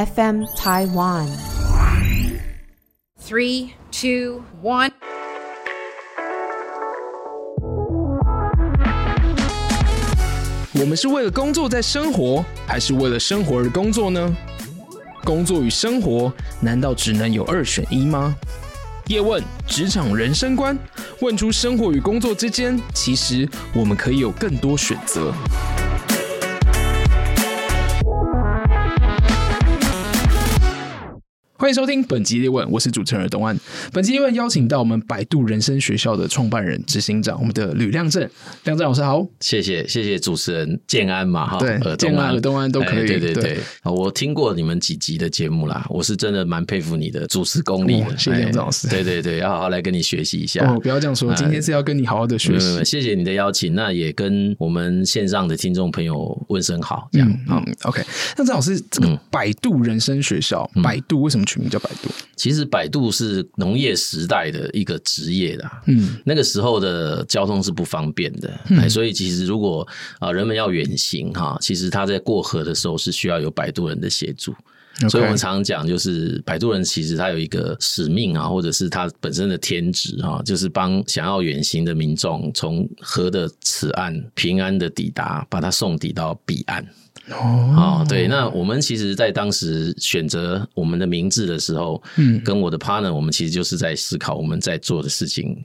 FM Taiwan。Three, two, one。我们是为了工作在生活，还是为了生活而工作呢？工作与生活难道只能有二选一吗？叶问职场人生观，问出生活与工作之间，其实我们可以有更多选择。欢迎收听本集叶问，我是主持人东安。本集叶问邀请到我们百度人生学校的创办人、执行长，我们的吕亮正，亮正老师好，谢谢谢谢主持人建安嘛哈，对，建安和东安都可以，欸、对对对，对。我听过你们几集的节目啦，我是真的蛮佩服你的主持功力的，谢谢亮正老师，对对对，要好好来跟你学习一下。哦，不要这样说，今天是要跟你好好的学习，呃、谢谢你的邀请，那也跟我们线上的听众朋友问声好，这样嗯，嗯，OK，亮正老师，这个百度人生学校，摆、嗯、渡为什么取名叫百度？其实百度是农业时代的一个职业啦，嗯，那个时候的交通是不方便的，嗯，所以其实如果啊人们要远行哈，其实他在过河的时候是需要有摆渡人的协助.所以我们常常讲就是摆渡人其实他有一个使命啊，或者是他本身的天职哈，就是帮想要远行的民众从河的此岸平安的抵达，把他送抵到彼岸。哦，对，那我们其实，在当时选择我们的名字的时候，嗯，跟我的 partner，我们其实就是在思考我们在做的事情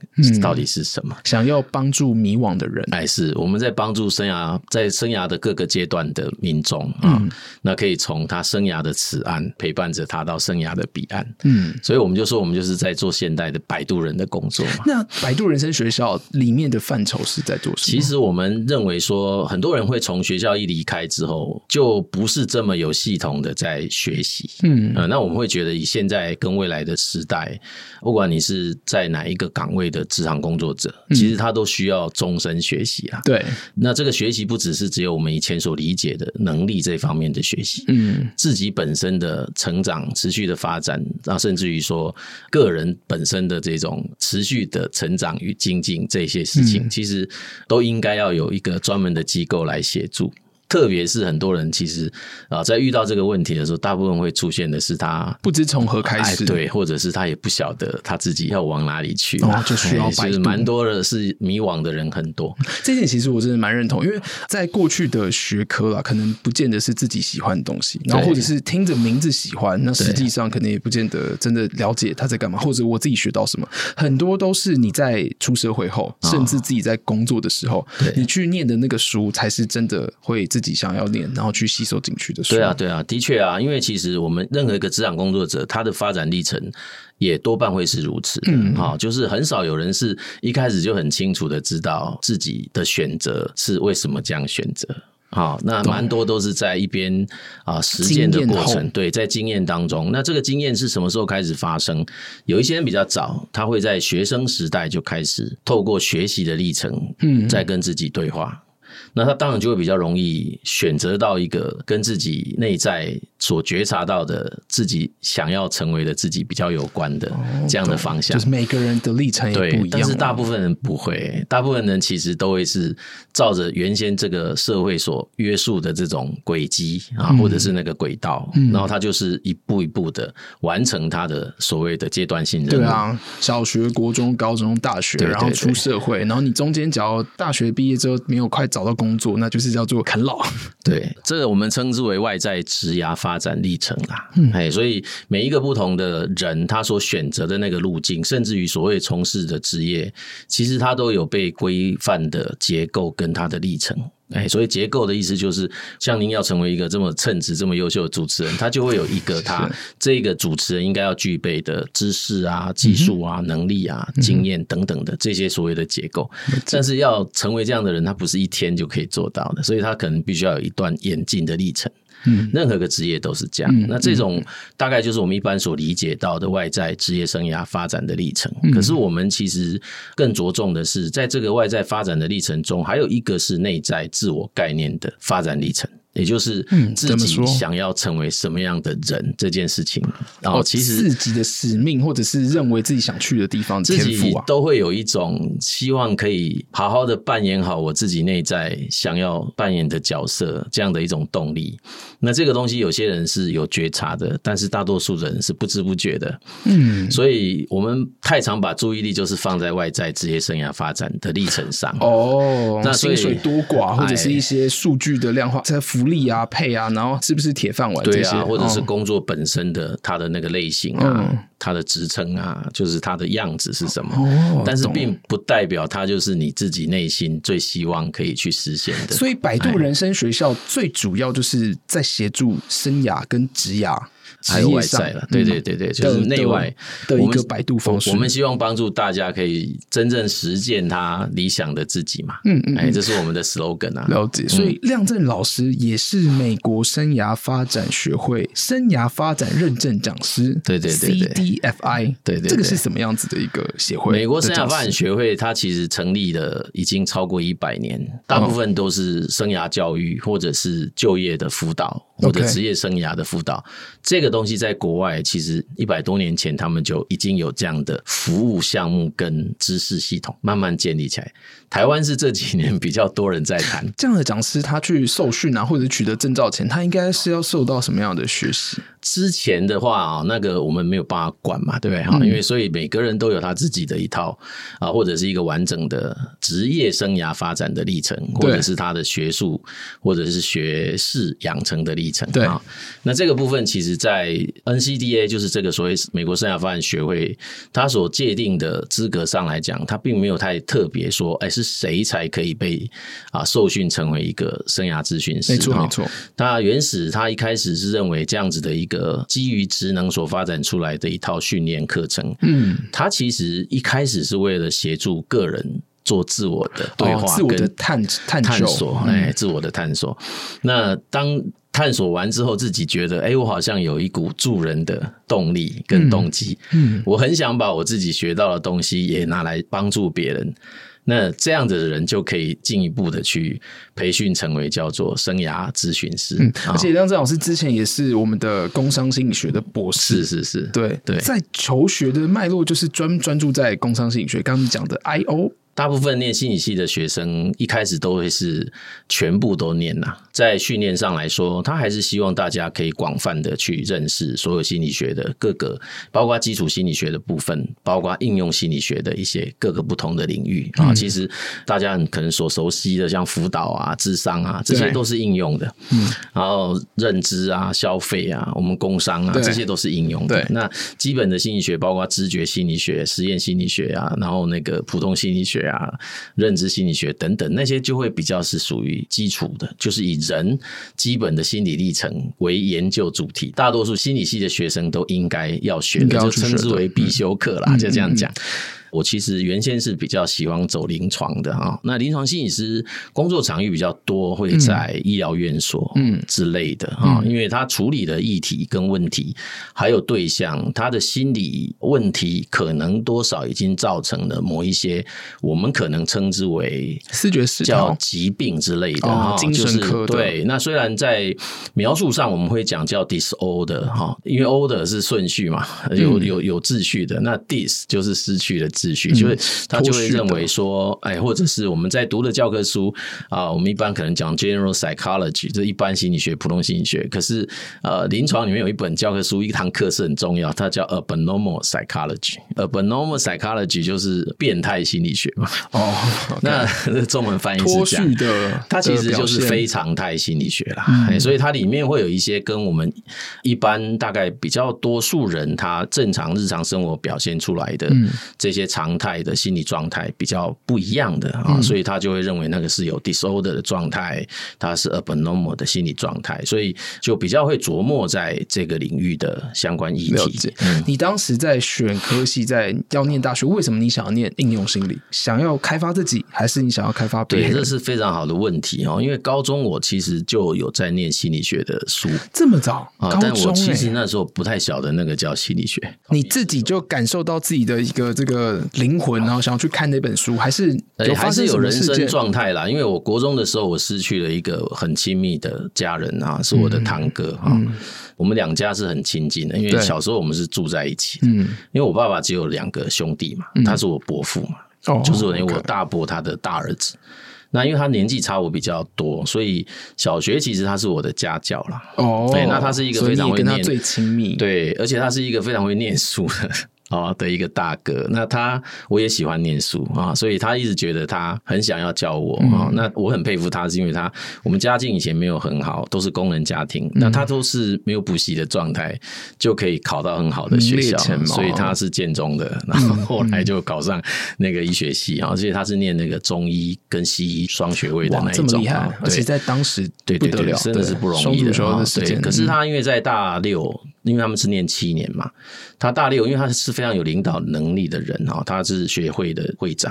到底是什么，嗯、想要帮助迷惘的人，哎，是我们在帮助生涯在生涯的各个阶段的民众啊、嗯，那可以从他生涯的此岸陪伴着他到生涯的彼岸，嗯，所以我们就说，我们就是在做现代的摆渡人的工作嘛。那摆渡人生学校里面的范畴是在做什么？其实我们认为说，很多人会从学校一离开之后。就不是这么有系统的在学习，嗯，呃，那我们会觉得以现在跟未来的时代，不管你是在哪一个岗位的职场工作者，其实他都需要终身学习啊。对，那这个学习不只是只有我们以前所理解的能力这方面的学习，嗯，自己本身的成长、持续的发展，啊甚至于说个人本身的这种持续的成长与精进这些事情，其实都应该要有一个专门的机构来协助。特别是很多人其实啊，在遇到这个问题的时候，大部分会出现的是他不知从何开始，哎，对，或者是他也不晓得他自己要往哪里去，哦，就需要摆渡。其实蛮多的是迷惘的人很多。这点其实我真的蛮认同，因为在过去的学科啦，可能不见得是自己喜欢的东西，然后或者是听着名字喜欢，那实际上可能也不见得真的了解他在干嘛，或者我自己学到什么，很多都是你在出社会后，甚至自己在工作的时候，哦，你去念的那个书，才是真的会。自己想要练，然后去吸收进去的书。对啊，对啊，的确啊，因为其实我们任何一个职场工作者，他的发展历程也多半会是如此。嗯，好，就是很少有人是一开始就很清楚的知道自己的选择是为什么这样选择。好，那蛮多都是在一边啊实践的过程。对，在经验当中，那这个经验是什么时候开始发生？有一些人比较早，他会在学生时代就开始透过学习的历程，嗯，在跟自己对话。那他当然就会比较容易选择到一个跟自己内在所觉察到的自己想要成为的自己比较有关的这样的方向。就是每个人的历程也不一样，但是大部分人不会，大部分人其实都会是照着原先这个社会所约束的这种轨迹啊，或者是那个轨道，然后他就是一步一步的完成他的所谓的阶段性任务。对啊，小学、国中、高中、大学，然后出社会，然后你中间只要大学毕业之后没有快找到工作。工作那就是叫做啃老，对，这个我们称之为外在职涯发展历程啦。嗯，哎，所以每一个不同的人，他所选择的那个路径，甚至于所谓从事的职业，其实他都有被规范的结构跟他的历程。哎，所以结构的意思就是，像您要成为一个这么称职、这么优秀的主持人，他就会有一个 他这个主持人应该要具备的知识啊、技术啊、能力啊、经验等等的这些所谓的结构。但是要成为这样的人，他不是一天就可以做到的，所以他可能必须要有一段演进的历程。嗯，任何个职业都是这样。嗯，那这种大概就是我们一般所理解到的外在职业生涯发展的历程。嗯。可是我们其实更着重的是，在这个外在发展的历程中，还有一个是内在自我概念的发展历程。也就是自己想要成为什么样的人这件事情。然后其实自己的使命，或者是认为自己想去的地方，自己都会有一种希望可以好好的扮演好我自己内在想要扮演的角色这样的一种动力。那这个东西有些人是有觉察的，但是大多数人是不知不觉的。嗯，所以我们太常把注意力就是放在外在职业生涯发展的历程上。哦，那薪水多寡，或者是一些数据的量化，在福利啊、配啊，然后是不是铁饭碗这些，对啊，或者是工作本身的它的那个类型啊。嗯的职称啊，就是它的样子是什么？哦，但是并不代表它就是你自己内心最希望可以去实现的。所以，百度人生学校最主要就是在协助生涯跟职涯。还有外在了，对对对对，就是内外的一个摆渡方式。我们希望帮助大家可以真正实践他理想的自己嘛。嗯嗯，哎，这是我们的 slogan 啊。了解。所以亮正老师也是美国生涯发展学会生涯发展认证讲师。对对对对，CDFI。对对，这个是什么样子的一个协会？美国生涯发展学会，它其实成立了已经超过一百年，大部分都是生涯教育或者是就业的辅导或者职业生涯的辅导。这个东西在国外其实一百多年前，他们就已经有这样的服务项目跟知识系统慢慢建立起来。台湾是这几年比较多人在谈这样的讲师，他去受训啊，或者取得证照前，他应该是要受到什么样的学习？之前的话啊，那个我们没有办法管嘛，对不对？哈、嗯，因为所以每个人都有他自己的一套啊，或者是一个完整的职业生涯发展的历程，或者是他的学术或者是学士养成的历程。对啊，那这个部分其实，在 NCDA 就是这个所谓美国生涯发展学会，他所界定的资格上来讲，他并没有太特别说，哎，是谁才可以被啊受训成为一个生涯咨询师？没错，没错。那原始他一开始是认为这样子的一个。基于职能所发展出来的一套训练课程，嗯，他其实一开始是为了协助个人做自我的对话、跟探探索，哎，自我的探索。那当探索完之后，自己觉得，哎，我好像有一股助人的动力跟动机，嗯，我很想把我自己学到的东西也拿来帮助别人。那这样子的人就可以进一步的去培训成为叫做生涯咨询师。嗯，而且张正老师之前也是我们的工商心理学的博士。是是是，对对，在求学的脉络就是专专注在工商心理学，刚刚讲的 I O。大部分念心理系的学生一开始都会是全部都念呐，在训练上来说，他还是希望大家可以广泛的去认识所有心理学的各个，包括基础心理学的部分，包括应用心理学的一些各个不同的领域啊。其实大家可能所熟悉的，像辅导啊、智商啊，这些都是应用的。嗯，然后认知啊、消费啊、我们工商啊，这些都是应用的。那基本的心理学，包括知觉心理学、实验心理学啊，然后那个普通心理学。啊，认知心理学等等，那些就会比较是属于基础的，就是以人基本的心理历程为研究主题。大多数心理系的学生都应该要学的，就称之为必修课啦，嗯、就这样讲。嗯嗯嗯我其实原先是比较喜欢走临床的啊，那临床心理师工作场域比较多，会在医疗院所嗯之类的啊，因为他处理的议题跟问题还有对象，他的心理问题可能多少已经造成了某一些我们可能称之为视觉失调叫疾病之类的哈，精神科对。那虽然在描述上我们会讲叫 disorder 哈，因为 order 是顺序嘛，有有有秩序的，那 dis 就是失去了。秩序，就是他就会认为说，哎，或者是我们在读的教科书啊，我们一般可能讲 general psychology，就是一般心理学、普通心理学。可是呃，临床里面有一本教科书，一堂课是很重要，它叫 abnormal psychology。abnormal psychology 就是变态心理学嘛。哦，那中文翻译是这样的，它其实就是非常态心理学啦。嗯，所以它里面会有一些跟我们一般大概比较多数人他正常日常生活表现出来的这些。常态的心理状态比较不一样的啊，所以他就会认为那个是有 disorder 的状态，它是 abnormal 的心理状态，所以就比较会琢磨在这个领域的相关议题。嗯，你当时在选科系，在要念大学，为什么你想要念应用心理？想要开发自己，还是你想要开发别人？对，这是非常好的问题哦。因为高中我其实就有在念心理学的书，这么早啊？但我其实那时候不太晓得那个叫心理学，你自己就感受到自己的一个这个。的灵魂，然后想要去看那本书，还是？还是有人生状态啦。因为我国中的时候，我失去了一个很亲密的家人啊，是我的堂哥啊。嗯嗯我们两家是很亲近的，因为小时候我们是住在一起。嗯，因为我爸爸只有两个兄弟嘛，他是我伯父嘛，哦，就是我大伯他的大儿子。那因为他年纪差我比较多，所以小学其实他是我的家教啦。哦，对，那他是一个非常会念，跟他最亲密，对，而且他是一个非常会念书的。哦，的一个大哥，那他我也喜欢念书啊，所以他一直觉得他很想要教我啊。那我很佩服他，是因为他我们家境以前没有很好，都是工人家庭，那他都是没有补习的状态，就可以考到很好的学校，所以他是建中的，然后后来就考上那个医学系啊，而且他是念那个中医跟西医双学位的那一种，这么厉害，而且在当时对对对，真的是不容易的。对，可是他因为在大六，因为他们是念七年嘛，他大六，因为他是。非常有领导能力的人哈，他是学会的会长，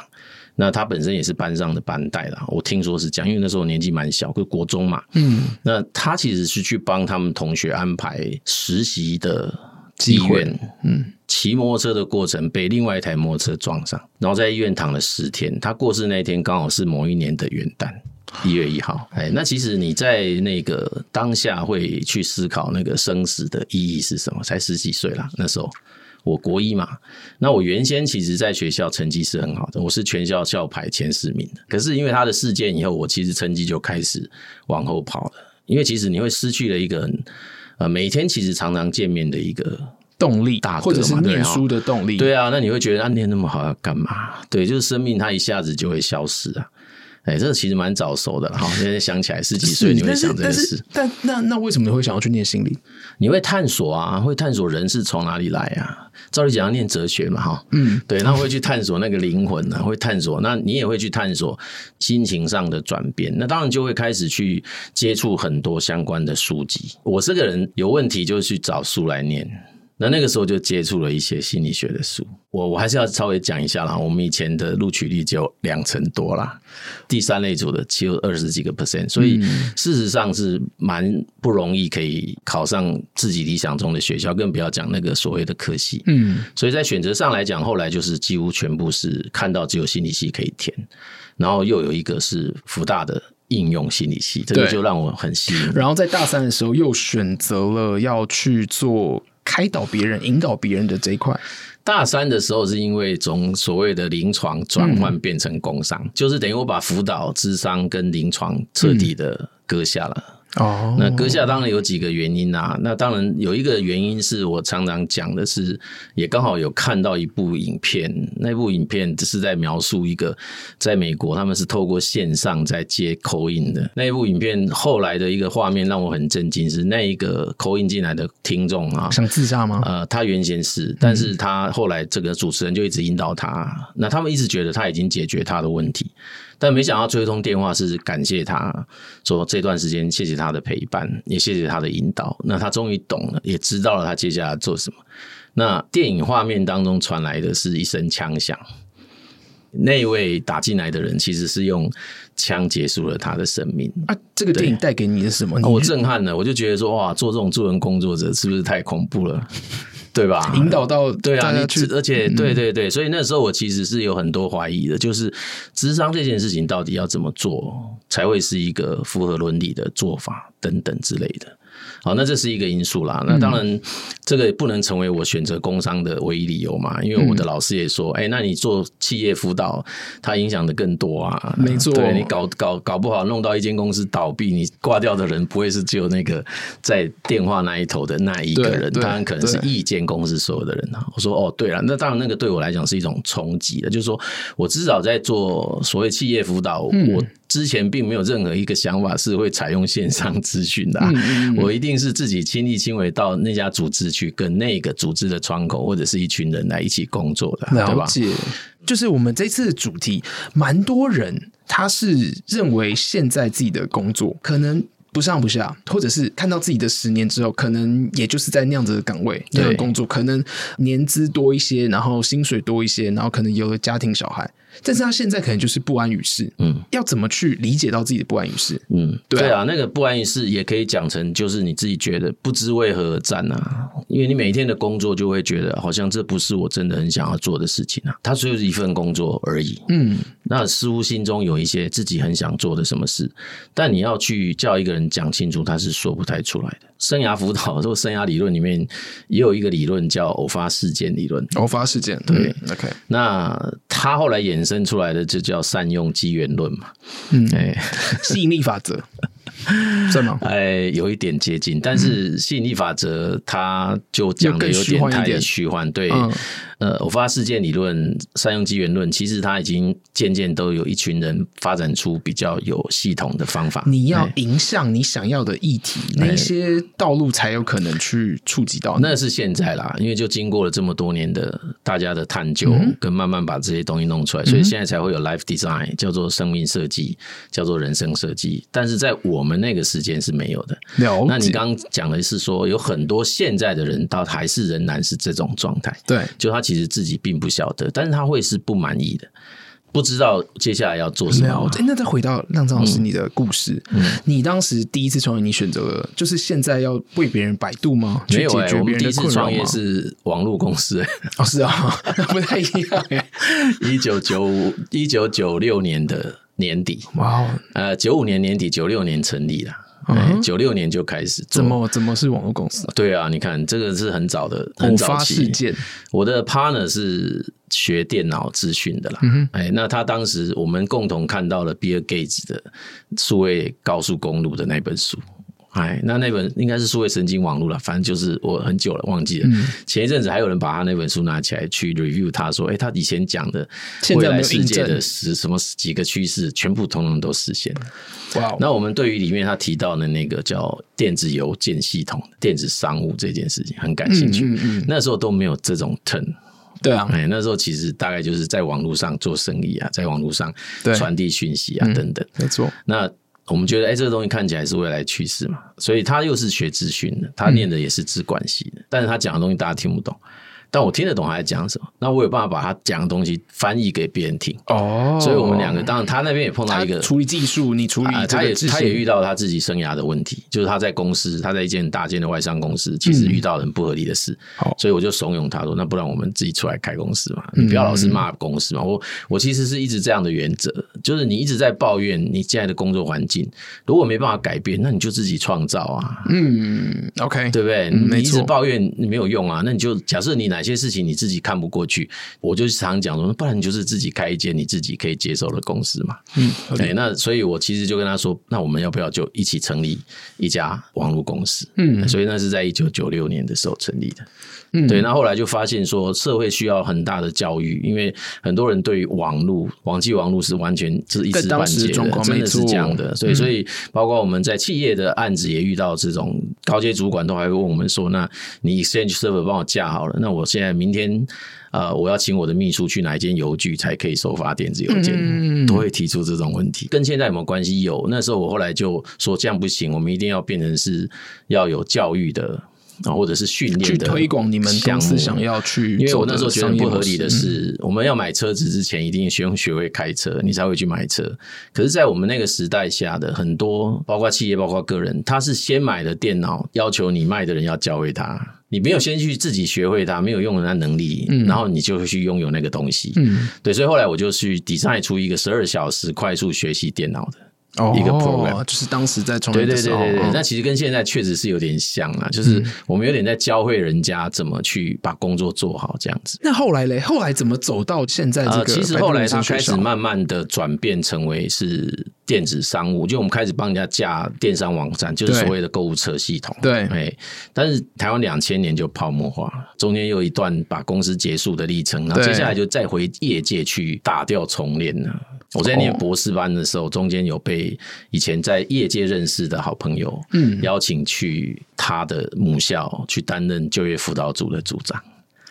那他本身也是班上的班带啦。我听说是这样，因为那时候年纪蛮小，就国中嘛。嗯，那他其实是去帮他们同学安排实习的机会。嗯，骑摩托车的过程被另外一台摩托车撞上，然后在医院躺了十天。他过世那天刚好是某一年的元旦，一月一号。哎，那其实你在那个当下会去思考那个生死的意义是什么？才十几岁啦，那时候。我国一嘛，那我原先其实在学校成绩是很好的，我是全校校排前十名的。可是因为他的事件以后，我其实成绩就开始往后跑了。因为其实你会失去了一个很呃每天其实常常见面的一个动力，大或者是念书的动力。对啊，那你会觉得他念那么好要干嘛？对，就是生命它一下子就会消失啊。哎，这个其实蛮早熟的哈。现在想起来十几岁你会想这个事，但那那为什么你会想要去念心理？你会探索啊，会探索人是从哪里来啊。照理讲要念哲学嘛，哈，嗯，对，那会去探索那个灵魂啊，会探索，那你也会去探索心情上的转变，那当然就会开始去接触很多相关的书籍。我这个人有问题就去找书来念。那那个时候就接触了一些心理学的书，我我还是要稍微讲一下啦。我们以前的录取率只有两成多啦，第三类组的只有二十几个 percent，所以事实上是蛮不容易可以考上自己理想中的学校，更不要讲那个所谓的科系。嗯，所以在选择上来讲，后来就是几乎全部是看到只有心理系可以填，然后又有一个是福大的应用心理系，这个就让我很吸引。然后在大三的时候又选择了要去做。开导别人、引导别人的这一块，大三的时候是因为从所谓的临床转换变成工商，嗯、就是等于我把辅导、智商跟临床彻底的割下了。嗯哦，那阁下当然有几个原因啊。那当然有一个原因是我常常讲的是，也刚好有看到一部影片，那部影片只是在描述一个在美国他们是透过线上在接 call in 的那一部影片。后来的一个画面让我很震惊，是那一个 call in 进来的听众啊，想自杀吗？呃，他原先是，但是他后来这个主持人就一直引导他，那他们一直觉得他已经解决他的问题。但没想到最后一通电话是感谢他，说这段时间谢谢他的陪伴，也谢谢他的引导。那他终于懂了，也知道了他接下来做什么。那电影画面当中传来的是一声枪响，那位打进来的人其实是用枪结束了他的生命。啊，这个电影带给你的是什么？我震撼了，我就觉得说哇，做这种助人工作者是不是太恐怖了？对吧？引导到对啊，你而且对对对，所以那时候我其实是有很多怀疑的，就是智商这件事情到底要怎么做才会是一个符合伦理的做法等等之类的。好，那这是一个因素啦。那当然，这个也不能成为我选择工商的唯一理由嘛。因为我的老师也说，哎、那你做企业辅导，它影响的更多啊。没错，对你搞搞搞不好，弄到一间公司倒闭，你挂掉的人不会是只有那个在电话那一头的那一个人，当然可能是一间公司所有的人。我说，哦，对了，那当然，那个对我来讲是一种冲击的，就是说我至少在做所谓企业辅导，嗯、我。之前并没有任何一个想法是会采用线上咨询的，啊，嗯嗯嗯，我一定是自己亲力亲为到那家组织去跟那个组织的窗口或者是一群人来一起工作的，了解。对吧？就是我们这次的主题，蛮多人他是认为现在自己的工作可能不上不下，或者是看到自己的十年之后，可能也就是在那样子的岗位那个工作，可能年资多一些，然后薪水多一些，然后可能有了家庭小孩。但是他现在可能就是不安于室。嗯，要怎么去理解到自己的不安于室？嗯，对啊，对啊，那个不安于室也可以讲成就是你自己觉得不知为何而战啊，因为你每天的工作就会觉得好像这不是我真的很想要做的事情啊，它只有一份工作而已。嗯，那似乎心中有一些自己很想做的什么事，但你要去叫一个人讲清楚，他是说不太出来的。生涯辅导或者生涯理论里面也有一个理论叫偶发事件理论。偶发事件，对，嗯，OK。那他后来衍生出来的就叫善用机缘论嘛。嗯，哎，吸引力法则。是吗？哎，有一点接近，但是吸引力法则它就讲的有点太虚幻。对，嗯、呃，偶发事件理论、善用机缘论，其实它已经渐渐都有一群人发展出比较有系统的方法。你要迎向你想要的议题，哎、那些道路才有可能去触及到。那是现在啦，因为就经过了这么多年的大家的探究，跟慢慢把这些东西弄出来，嗯、所以现在才会有 life design，叫做生命设计，叫做人生设计。但是在我们那个时间是没有的。那你刚刚讲的是说，有很多现在的人，到还是仍然是这种状态。对，就他其实自己并不晓得，但是他会是不满意的，不知道接下来要做什么。那再回到亮震老师你的故事，嗯，你当时第一次创业，你选择了就是现在要为别人百度吗？没有哎，我们第一次创业是网络公司。哦，是啊，不太一样。一九九五一九九六年的年底，哇哦，呃，九五年年底，九六年成立了。九六、uh. 年就开始做，怎么怎么是网络公司？对啊，你看这个是很早的，很早期。事件，我的 partner 是学电脑资讯的啦。哎、嗯哼，那他当时我们共同看到了 Bill Gates 的数位高速公路的那本书。哎，那那本应该是数位神经网络了，反正就是我很久了忘记了。嗯、前一阵子还有人把他那本书拿起来去 review，他说：“哎、欸，他以前讲的未来世界的是什么几个趋势，全部通通都实现了。”哇那我们对于里面他提到的那个叫电子邮件系统、电子商务这件事情很感兴趣。嗯嗯嗯、那时候都没有这种 turn。对啊，哎，那时候其实大概就是在网络上做生意啊，在网络上传递讯息啊等等。没错。那我们觉得，哎、这个东西看起来是未来趋势嘛，所以他又是学资讯的，他念的也是资管系的，但是他讲的东西大家听不懂。但我听得懂他在讲什么，那我有办法把他讲的东西翻译给别人听哦。所以我们两个，当然他那边也碰到一个处理技术，你处理、啊、他也他也遇到他自己生涯的问题，就是他在公司，他在一间大间的外商公司，其实遇到很不合理的事。好、嗯，所以我就怂恿他说：“那不然我们自己出来开公司嘛？你不要老是骂公司嘛。嗯”我我其实是一直这样的原则，就是你一直在抱怨你现在的工作环境，如果没办法改变，那你就自己创造啊。嗯，OK，对不对？嗯、你一直抱怨你没有用啊，那你就假设你哪些事情你自己。看不过去，我就常讲说，不然你就是自己开一间你自己可以接受的公司嘛。嗯，对、欸，那所以我其实就跟他说，那我们要不要就一起成立一家网络公司？嗯，所以那是在一九九六年的时候成立的。嗯，对，那后来就发现说，社会需要很大的教育，因为很多人对于网络、网际网络是完全是一知半解的，真的是这样的。所以，所以包括我们在企业的案子也遇到这种高阶主管都还会问我们说：“那你 Exchange Server 帮我架好了，那我现在明天呃，我要请我的秘书去哪一间邮局才可以收发电子邮件？”嗯，都会提出这种问题，跟现在有没有关系？有。那时候我后来就说这样不行，我们一定要变成是要有教育的。啊，或者是训练的去推广你们公司想要去，因为我那时候觉得不合理的是，我们要买车子之前一定先学会开车，你才会去买车。可是，在我们那个时代下的很多，包括企业，包括个人，他是先买的电脑，要求你卖的人要教会他，你没有先去自己学会它，没有用的那能力，然后你就会去拥有那个东西。嗯，对，所以后来我就去 design 出一个十二小时快速学习电脑的。一个 program，哦，就是当时在创业的时候，对对对对对，那其实跟现在确实是有点像啊，就是我们有点在教会人家怎么去把工作做好这样子。那后来嘞，后来怎么走到现在这个？其实后来他开始慢慢的转变成为是电子商务，就我们开始帮人家架电商网站，就是所谓的购物车系统。对，哎，但是台湾两千年就泡沫化，中间又一段把公司结束的历程，然后接下来就再回业界去打掉重练了。我在念博士班的时候，中间有被以前在业界认识的好朋友，嗯，邀请去他的母校去担任就业辅导组的组长。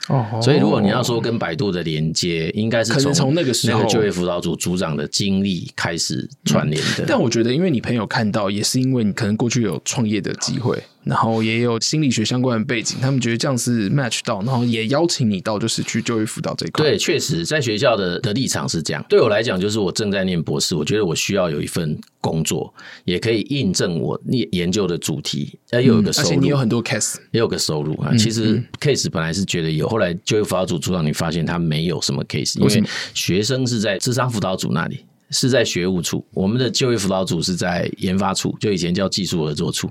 哦，所以如果你要说跟百度的连接，应该是从那个时候就业辅导组组长的经历开始串联的。但我觉得，因为你朋友看到，也是因为你可能过去有创业的机会。然后也有心理学相关的背景，他们觉得这样是 match 到，然后也邀请你到就是去就业辅导这一块。对，确实在学校的的立场是这样。对我来讲，就是我正在念博士，我觉得我需要有一份工作，也可以印证我研研究的主题，又有一个收入，嗯、而且你有很多 case，也有个收入啊。嗯、其实 case 本来是觉得有，后来就业辅导组组长你发现他没有什么 case，因为学生是在智商辅导组那里。是在学务处，我们的就业辅导组是在研发处，就以前叫技术合作处。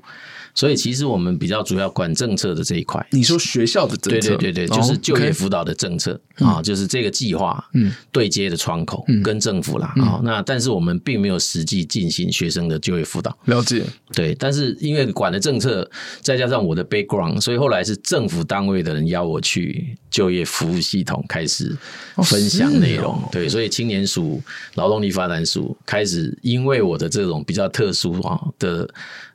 所以其实我们比较主要管政策的这一块。你说学校的政策？对对对对，就是就业辅导的政策啊，就是这个计划，嗯，对接的窗口跟政府啦啊。那但是我们并没有实际进行学生的就业辅导。了解。对，但是因为管的政策，再加上我的 background，所以后来是政府单位的人邀我去就业服务系统开始分享内容。对，所以青年署、劳动力发展署开始因为我的这种比较特殊啊的。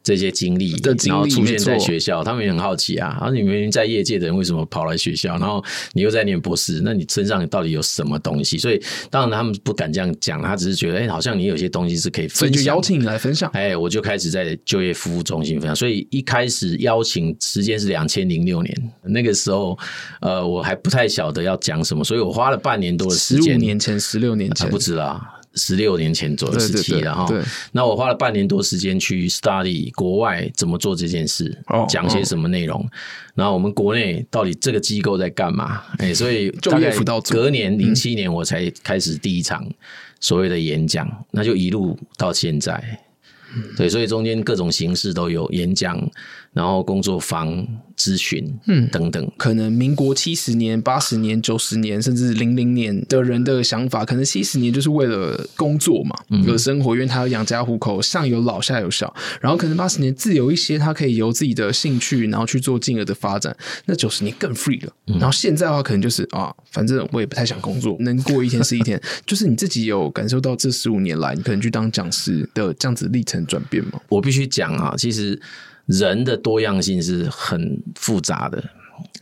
这些经历，然后出现在学校，他们也很好奇啊。然后你明明在业界的人，为什么跑来学校？然后你又在念博士，那你身上到底有什么东西？所以当然他们不敢这样讲，他只是觉得，哎，好像你有些东西是可以分享，所以就邀请你来分享。哎，我就开始在就业服务中心分享。所以一开始邀请时间是两千零六年，那个时候，呃，我还不太晓得要讲什么，所以我花了半年多的时间。十五年前，十六年前，不止啦。十六年前左右时期了哈，那我花了半年多时间去 study 国外怎么做这件事，讲些什么内容，然后我们国内到底这个机构在干嘛？哎，所以大概隔年零七年我才开始第一场所谓的演讲，那就一路到现在。对，所以中间各种形式都有演讲，然后工作坊、咨询，嗯，等等。可能民国七十年、八十年、九十年，甚至零零年的人的想法，可能七十年就是为了工作嘛，有生活，因为他要养家糊口，上有老下有小。然后可能八十年自由一些，他可以由自己的兴趣，然后去做进而的发展。那九十年更 free 了。然后现在的话，可能就是啊，反正我也不太想工作，能过一天是一天。就是你自己有感受到这十五年来，你可能去当讲师的这样子历程转变吗？我必须讲啊，其实人的多样性是很复杂的，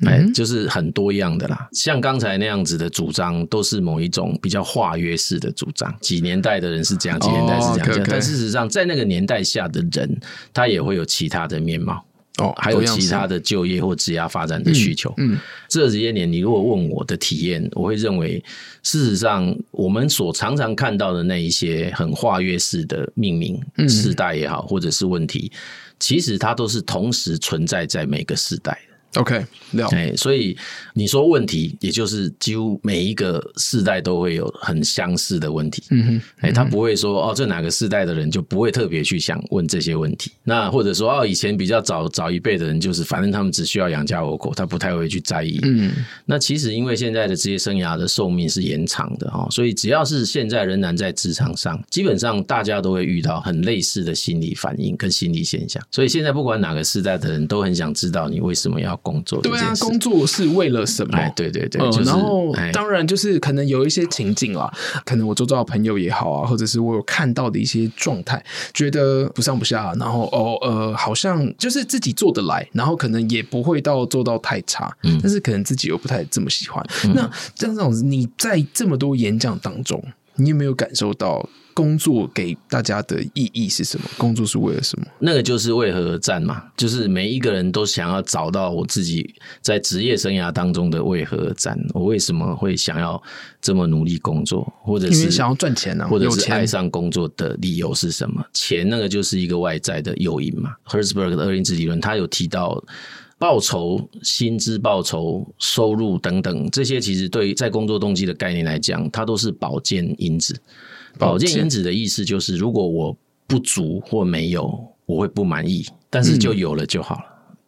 哎、嗯，就是很多样的啦。像刚才那样子的主张，都是某一种比较化约式的主张。几年代的人是这样，几年代是这样，哦、okay, okay 但事实上，在那个年代下的人，他也会有其他的面貌。哦，还有其他的就业或职业发展的需求。嗯，嗯，这些年你如果问我的体验，我会认为，事实上我们所常常看到的那一些很化约式的命名，世代也好，或者是问题，其实它都是同时存在在每个时代。的。OK，哎，所以你说问题，也就是几乎每一个世代都会有很相似的问题。嗯哼，哎，他不会说哦，这哪个世代的人就不会特别去想问这些问题。那或者说哦，以前比较早早一辈的人，就是反正他们只需要养家糊口，他不太会去在意。嗯，那其实因为现在的职业生涯的寿命是延长的哈，所以只要是现在仍然在职场上，基本上大家都会遇到很类似的心理反应跟心理现象。所以现在不管哪个世代的人都很想知道你为什么要。工作对啊，工作是为了什么？哎、对对对，就是、然后当然就是可能有一些情境啊，哎、可能我周遭的朋友也好啊，或者是我有看到的一些状态，觉得不上不下，然后哦呃，好像就是自己做得来，然后可能也不会到做到太差，嗯，但是可能自己又不太这么喜欢。嗯、那这样子，你在这么多演讲当中，你有没有感受到？工作给大家的意义是什么？工作是为了什么？那个就是为何而战嘛，就是每一个人都想要找到我自己在职业生涯当中的为何而战。我为什么会想要这么努力工作，或者是想要赚钱呢？或者是爱上工作的理由是什么？钱那个就是一个外在的诱因嘛。Herzberg 的二因子理论，他有提到报酬、薪资报酬、收入等等这些，其实对于在工作动机的概念来讲，它都是保健因子。保健因子的意思就是，如果我不足或没有，我会不满意。但是就有了就好了，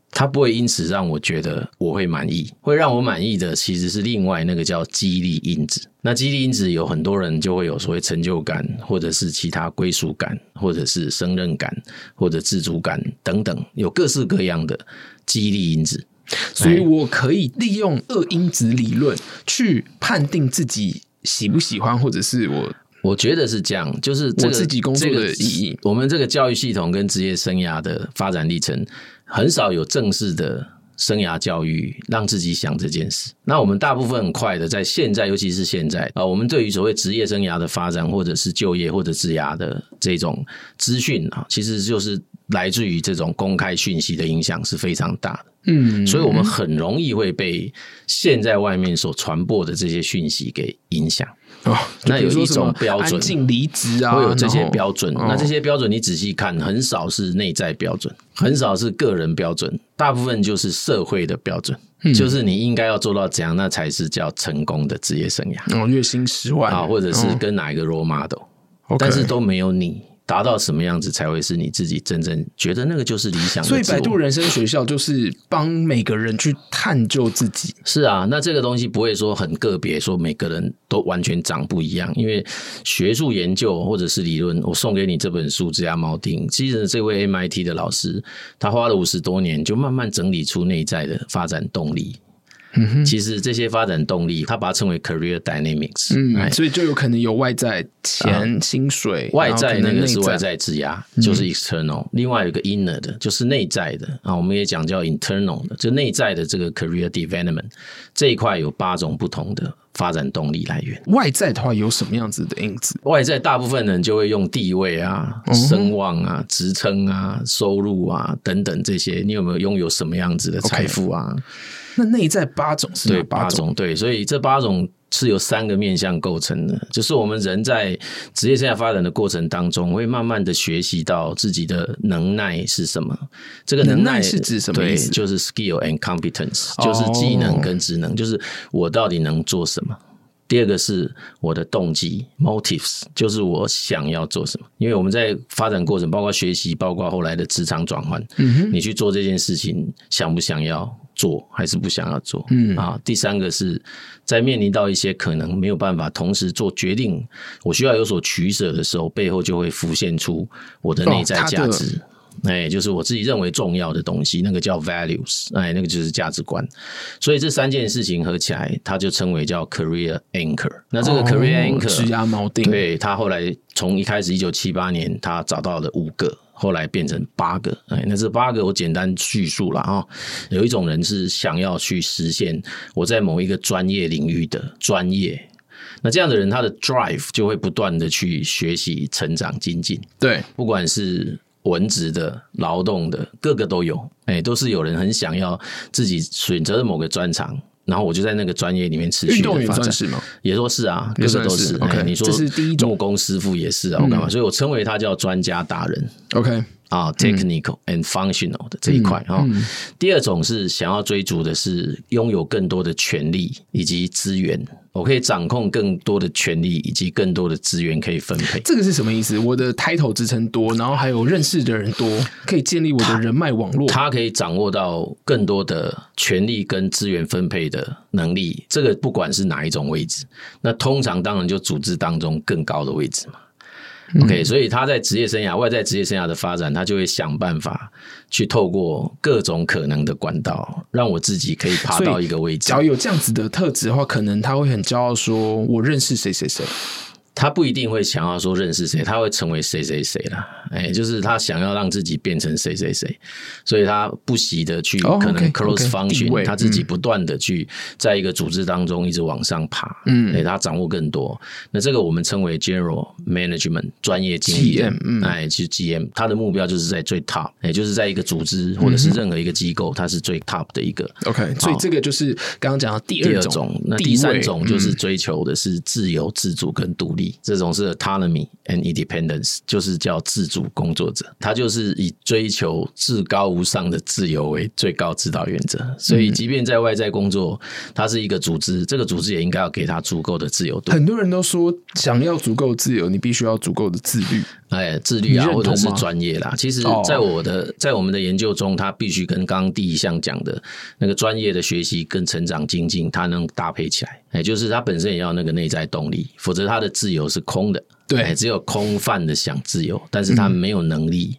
它不会因此让我觉得我会满意。会让我满意的其实是另外那个叫激励因子。那激励因子有很多人就会有所谓成就感，或者是其他归属感，或者是胜任感，或者自主感等等，有各式各样的激励因子。所以我可以利用二因子理论去判定自己喜不喜欢，或者是我。我觉得是这样，就是这个自己工作的意义。我们这个教育系统跟职业生涯的发展历程，很少有正式的生涯教育让自己想这件事。那我们大部分很快的，在现在，尤其是现在啊，我们对于所谓职业生涯的发展，或者是就业或者职涯的这种资讯啊，其实就是来自于这种公开讯息的影响是非常大的。嗯，所以我们很容易会被现在外面所传播的这些讯息给影响。哦，那有一种标准，安静离职啊，会有这些标准。哦、那这些标准你仔细看，很少是内在标准，很少是个人标准，大部分就是社会的标准。嗯、就是你应该要做到怎样，那才是叫成功的职业生涯。哦，月薪十万啊，或者是跟哪一个 role model，、哦、但是都没有你。达到什么样子才会是你自己真正觉得那个就是理想的？所以，百度人生学校就是帮每个人去探究自己。是啊，那这个东西不会说很个别，说每个人都完全长不一样。因为学术研究或者是理论，我送给你这本书《职涯锚定》，其实这位 MIT 的老师，他花了五十多年，就慢慢整理出内在的发展动力。其实这些发展动力，它把它称为 career dynamics。嗯，所以就有可能有外在钱、薪水，外在那个是外在质押，就是 external。另外有个 inner 的，就是内在的啊。我们也讲叫 internal 的，就内在的这个 career development 这一块有八种不同的发展动力来源。外在的话有什么样子的因子？外在大部分人就会用地位啊、声望啊、职称啊、收入啊等等这些。你有没有拥有什么样子的财富啊？那内在八种是哪八种？对，八种对，所以这八种是由三个面向构成的，就是我们人在职业生涯发展的过程当中，会慢慢的学习到自己的能耐是什么。这个能耐是指什么意思？对，就是 skill and competence，就是技能跟职能，就是我到底能做什么。第二个是我的动机 （motives），就是我想要做什么。因为我们在发展过程，包括学习，包括后来的职场转换，嗯，你去做这件事情，想不想要做，还是不想要做？嗯啊。第三个是在面临到一些可能没有办法同时做决定，我需要有所取舍的时候，背后就会浮现出我的内在价值。哦哎，就是我自己认为重要的东西，那个叫 values，哎，那个就是价值观。所以这三件事情合起来，它就称为叫 career anchor。那这个 career anchor，对，他后来从一开始一九七八年，他找到了五个，后来变成八个。哎，那这八个我简单叙述了啊。有一种人是想要去实现我在某一个专业领域的专业，那这样的人他的 drive 就会不断的去学习、成长、精进。对，不管是。文职的、劳动的，各个都有，哎、欸，都是有人很想要自己选择的某个专长，然后我就在那个专业里面持续的发展，是吗？也说是啊，各个都是。OK，、欸、你说这是第一种木工师傅也是啊，我干嘛？所以我称为他叫专家达人。OK。啊，technical and functional 的这一块啊。第二种是想要追逐的是拥有更多的权利以及资源，我可以掌控更多的权利以及更多的资源可以分配。这个是什么意思？我的 title 职称多，然后还有认识的人多，可以建立我的人脉网络。他可以掌握到更多的权利跟资源分配的能力。这个不管是哪一种位置，那通常当然就组织当中更高的位置嘛。OK，所以他在职业生涯、外在职业生涯的发展，他就会想办法去透过各种可能的管道，让我自己可以爬到一个位置。只要有这样子的特质的话，可能他会很骄傲说：“我认识谁谁谁。”他不一定会想要说认识谁，他会成为谁谁谁啦。哎，就是他想要让自己变成谁谁谁，所以他不惜的去可能 close function，他自己不断的去在一个组织当中一直往上爬，嗯，哎，他掌握更多。那这个我们称为 general management 专业经验，哎，其实 GM 他的目标就是在最 top，也就是在一个组织或者是任何一个机构，他是最 top 的一个。OK，所以这个就是刚刚讲的第二种，那第三种就是追求的是自由、自主跟独立。这种是 autonomy and independence，就是叫自主工作者，他就是以追求至高无上的自由为最高指导原则。所以，即便在外在工作，他是一个组织，这个组织也应该要给他足够的自由度。很多人都说，想要足够自由，你必须要足够的自律。哎，自律啊，或者是专业啦。其实，在我的在我们的研究中，他必须跟刚刚第一项讲的那个专业的学习跟成长精进，它能搭配起来。哎，就是他本身也要那个内在动力，否则他的自由是空的。对，只有空泛的想自由，但是他没有能力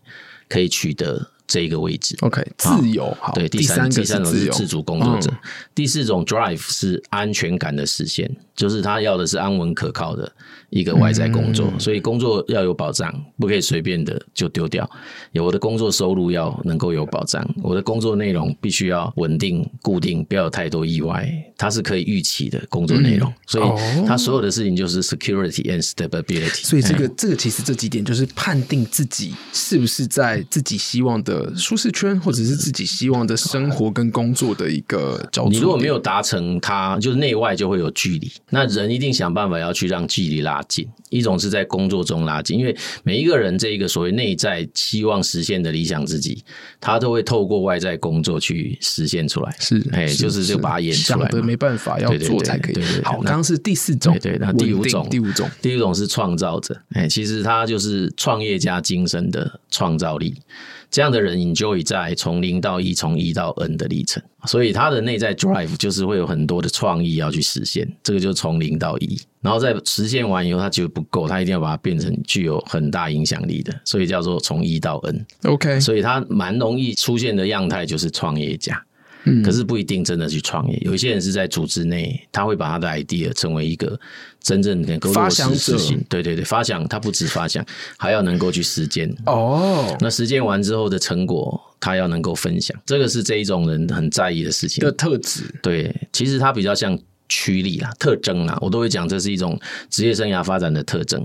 可以取得这一个位置。OK，自由好。对，第三第三种是自主工作者，嗯、第四种 drive 是安全感的实现，就是他要的是安稳可靠的一个外在工作，嗯、所以工作要有保障，不可以随便的就丢掉。有我的工作收入要能够有保障，我的工作内容必须要稳定固定，不要有太多意外，它是可以预期的工作内容，嗯、所以它所有的事情就是 security and stability。所以这个、嗯、这个其实这几点就是判定自己是不是在自己希望的舒适圈，或者是自己希望的生活跟工作的一个交错。你如果没有达成它，就是内外就会有距离。那人一定想办法要去让距离拉近。一种是在工作中拉近，因为每一个人这一个所谓内在期望实现的理想自己，他都会透过外在工作去实现出来。是，哎，就是就把它演出来。没办法，要做才可以。好，刚刚是第四种，对对。那第五种，第五种，第五种是创造者。哎，其实他就是创业家精神的创造力。这样的人，enjoy 在从零到一，从一到 n 的历程，所以他的内在 drive 就是会有很多的创意要去实现。这个就是从零到一，然后在实现完以后，他觉得不够，他一定要把它变成具有很大影响力的，所以叫做从一到 n。OK，所以他蛮容易出现的样态就是创业家。嗯，可是不一定真的去创业。有一些人是在组织内，他会把他的 idea 成为一个真正能够落实实行。对对对，发想他不止发想，还要能够去实践。哦，那实践完之后的成果，他要能够分享。这个是这一种人很在意的事情的特质。对，其实他比较像驱力啦、特征啦，我都会讲这是一种职业生涯发展的特征。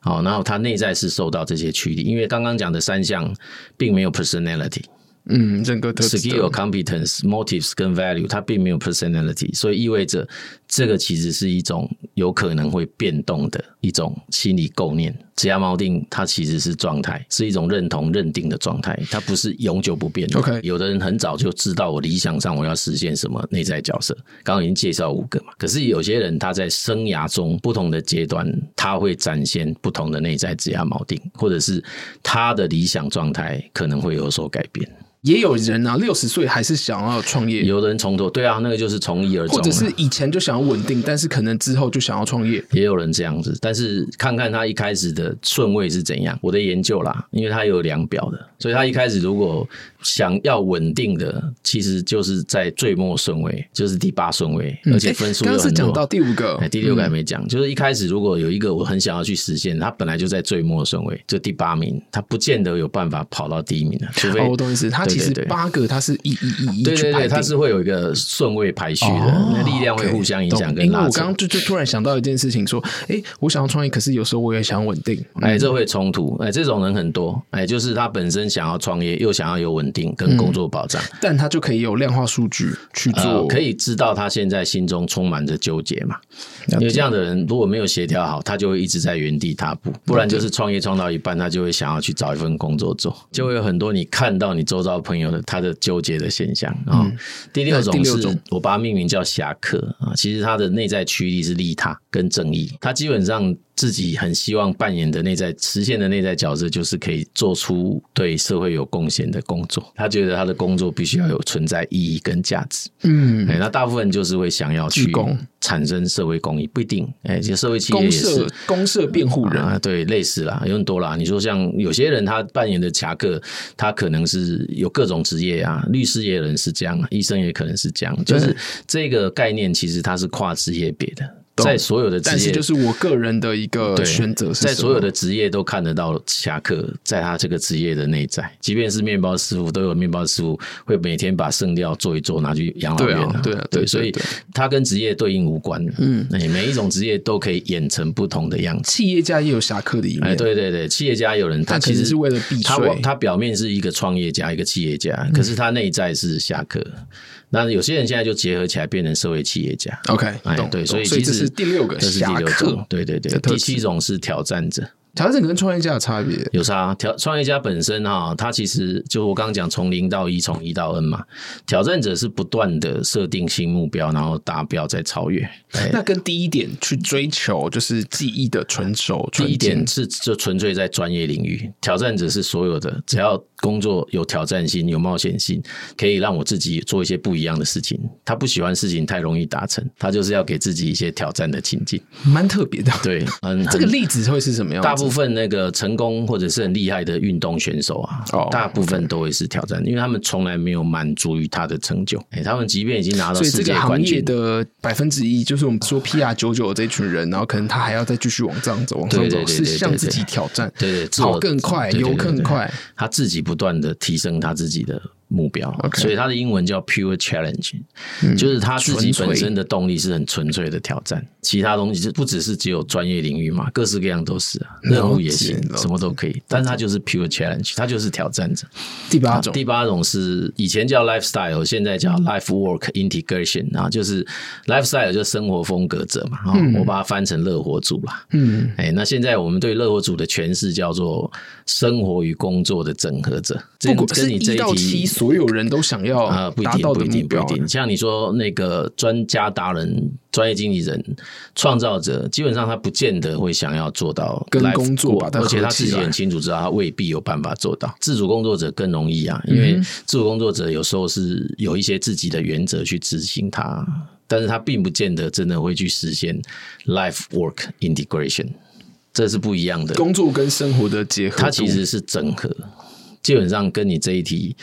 好，然后他内在是受到这些驱力，因为刚刚讲的三项并没有 personality。嗯，整个特 skill、competence、motives 跟 value，它并没有 personality，所以意味着这个其实是一种有可能会变动的一种心理构念。职涯锚定它其实是状态，是一种认同、认定的状态，它不是永久不变的。OK，有的人很早就知道我理想上我要实现什么内在角色，刚刚已经介绍五个嘛。可是有些人他在生涯中不同的阶段，他会展现不同的内在指压锚定，或者是他的理想状态可能会有所改变。也有人啊，六十岁还是想要创业。有的人从头对啊，那个就是从一而终。或者是以前就想要稳定，但是可能之后就想要创业。也有人这样子，但是看看他一开始的顺位是怎样。我的研究啦，因为他有量表的，所以他一开始如果想要稳定的，其实就是在最末顺位，就是第八顺位，而且分数又很多。刚刚是讲到第五个，第六个还没讲，嗯、就是一开始如果有一个我很想要去实现，他本来就在最末顺位，就第八名，他不见得有办法跑到第一名的。除非、哦、我懂意思，他其实八个。它是一一一一，对对对，它是会有一个顺位排序的，哦、那力量会互相影响跟拉扯。因为我刚刚就就突然想到一件事情，说，哎，我想要创业，可是有时候我也想稳定，哎，这会冲突，哎，这种人很多，哎，就是他本身想要创业，又想要有稳定跟工作保障，嗯、但他就可以有量化数据去做、呃，可以知道他现在心中充满着纠结嘛。因为这样的人如果没有协调好，他就会一直在原地踏步，不然就是创业创到一半，他就会想要去找一份工作做，就会有很多你看到你周遭朋友的他的纠结的现象。啊。嗯、第六种是我把它命名叫侠客。啊，其实他的内在驱力是利他跟正义，他基本上。自己很希望扮演的内在实现的内在角色，就是可以做出对社会有贡献的工作。他觉得他的工作必须要有存在意义跟价值。嗯，那大部分就是会想要去产生社会公益，不一定。哎，这社会企业也是公社辩护人啊，对，类似啦，有很多啦。你说像有些人他扮演的侠客，他可能是有各种职业啊，律师也有人是这样，医生也可能是这样，就是这个概念其实它是跨职业别的。在所有的职业，但是就是我个人的一个选择。在所有的职业都看得到侠客在他这个职业的内在，即便是面包师傅，都有面包师傅会每天把剩料做一做，拿去养老院。对啊，对啊，对，所以他跟职业对应无关。嗯，每一种职业都可以演成不同的样子。企业家也有侠客的一面。哎，对对对，企业家有人他其实是为了避税，他他表面是一个创业家，一个企业家，可是他内在是侠客。那有些人现在就结合起来变成社会企业家。OK，哎，对，所以其实这是第六个，这是第六种，对对对。第七种是挑战者。挑战者跟创业家有差别？有差。挑创业家本身哈，他其实就我刚刚讲，从零到一，从一到 N 嘛。挑战者是不断的设定新目标，然后达标再超越。那跟第一点去追求就是技艺的纯熟，第一点是就纯粹在专业领域。挑战者是所有的，只要工作有挑战性、有冒险性，可以让我自己做一些不一样的事情。他不喜欢事情太容易达成，他就是要给自己一些挑战的情境，蛮特别的。对，嗯，这个例子会是什么样？大部分那个成功或者是很厉害的运动选手啊，哦，大部分都会是挑战，因为他们从来没有满足于他的成就。哎，他们即便已经拿到世界冠军的百分之一，就是我们说 PR 九九的这群人，然后可能他还要再继续往上走，往上走，是向自己挑战，对对，跑更快，游更快，他自己不不断的提升他自己的。目标，Okay. 所以它的英文叫 Pure Challenge，嗯，就是他自己本身的动力是很纯粹的挑战。其他东西就不只是只有专业领域嘛，各式各样都是啊，任务也行，什么都可以。但是它就是 Pure Challenge，它就是挑战者。第八种，第八种是以前叫 Lifestyle，现在叫 Life Work Integration 啊，就是 Lifestyle 就是生活风格者嘛，嗯，我把它翻成乐活组啦。嗯，哎，那现在我们对乐活组的诠释叫做生活与工作的整合者。不过跟你这一题。所有人都想要啊，不一定，不一定，不一定。像你说那个专家达人、专业经理人、创造者，基本上他不见得会想要做到跟工作，而且他自己很清楚知道他未必有办法做到。自主工作者更容易啊，因为自主工作者有时候是有一些自己的原则去执行它，但是他并不见得真的会去实现 life work integration，这是不一样的。工作跟生活的结合，它其实是整合。基本上跟你这一题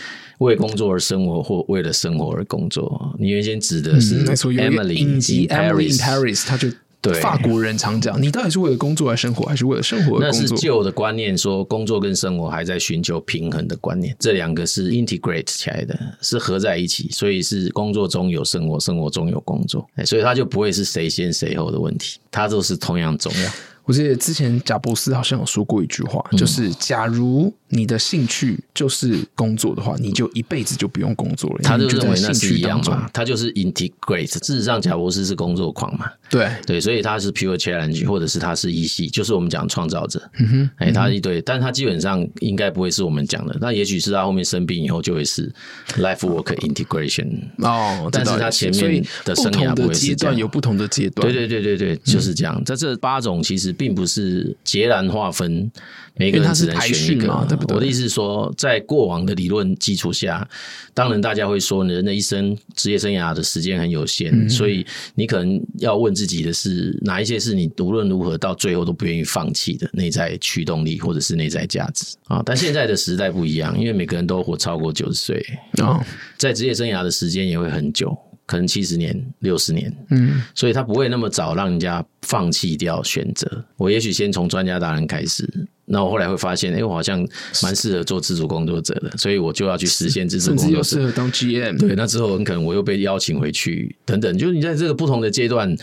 为工作而生活或为了生活而工作，你原先指的是 Emily in Paris，他就对法国人常讲，你到底是为了工作而生活，还是为了生活而工作？那是旧的观念，说工作跟生活还在寻求平衡的观念，这两个是 integrate 起来的，是合在一起，所以是工作中有生活，生活中有工作，所以它就不会是谁先谁后的问题，它都是同样重要。我记得之前贾伯斯好像有说过一句话，就是假如你的兴趣就是工作的话，你就一辈子就不用工作了。他就认为那是一样嘛，他就是 integrate。事实上，贾伯斯是工作狂嘛，对对，所以他是 pure challenge，或者是他是一系，就是我们讲创造者。嗯哼，哎，他一堆，但他基本上应该不会是我们讲的。那也许是他后面生病以后就会是 life work integration 哦，但是他前面的生涯不会是这样，有不同的阶段。对对对对对，就是这样。在这八种其实。并不是截然划分，每个人只能选一个，对不对？我的意思是说，在过往的理论基础下，当然大家会说，人的一生职业生涯的时间很有限，嗯，所以你可能要问自己的是，哪一些是你无论如何到最后都不愿意放弃的内在驱动力，或者是内在价值啊？但现在的时代不一样，因为每个人都活超过九十岁，哦，在职业生涯的时间也会很久。可能七十年、六十年，嗯，所以他不会那么早让人家放弃掉选择。我也许先从专家达人开始，那我后来会发现，哎、欸，我好像蛮适合做自主工作者的，所以我就要去实现自主工作者。又适合当 GM。对，那之后很可能我又被邀请回去，等等。就是你在这个不同的阶段，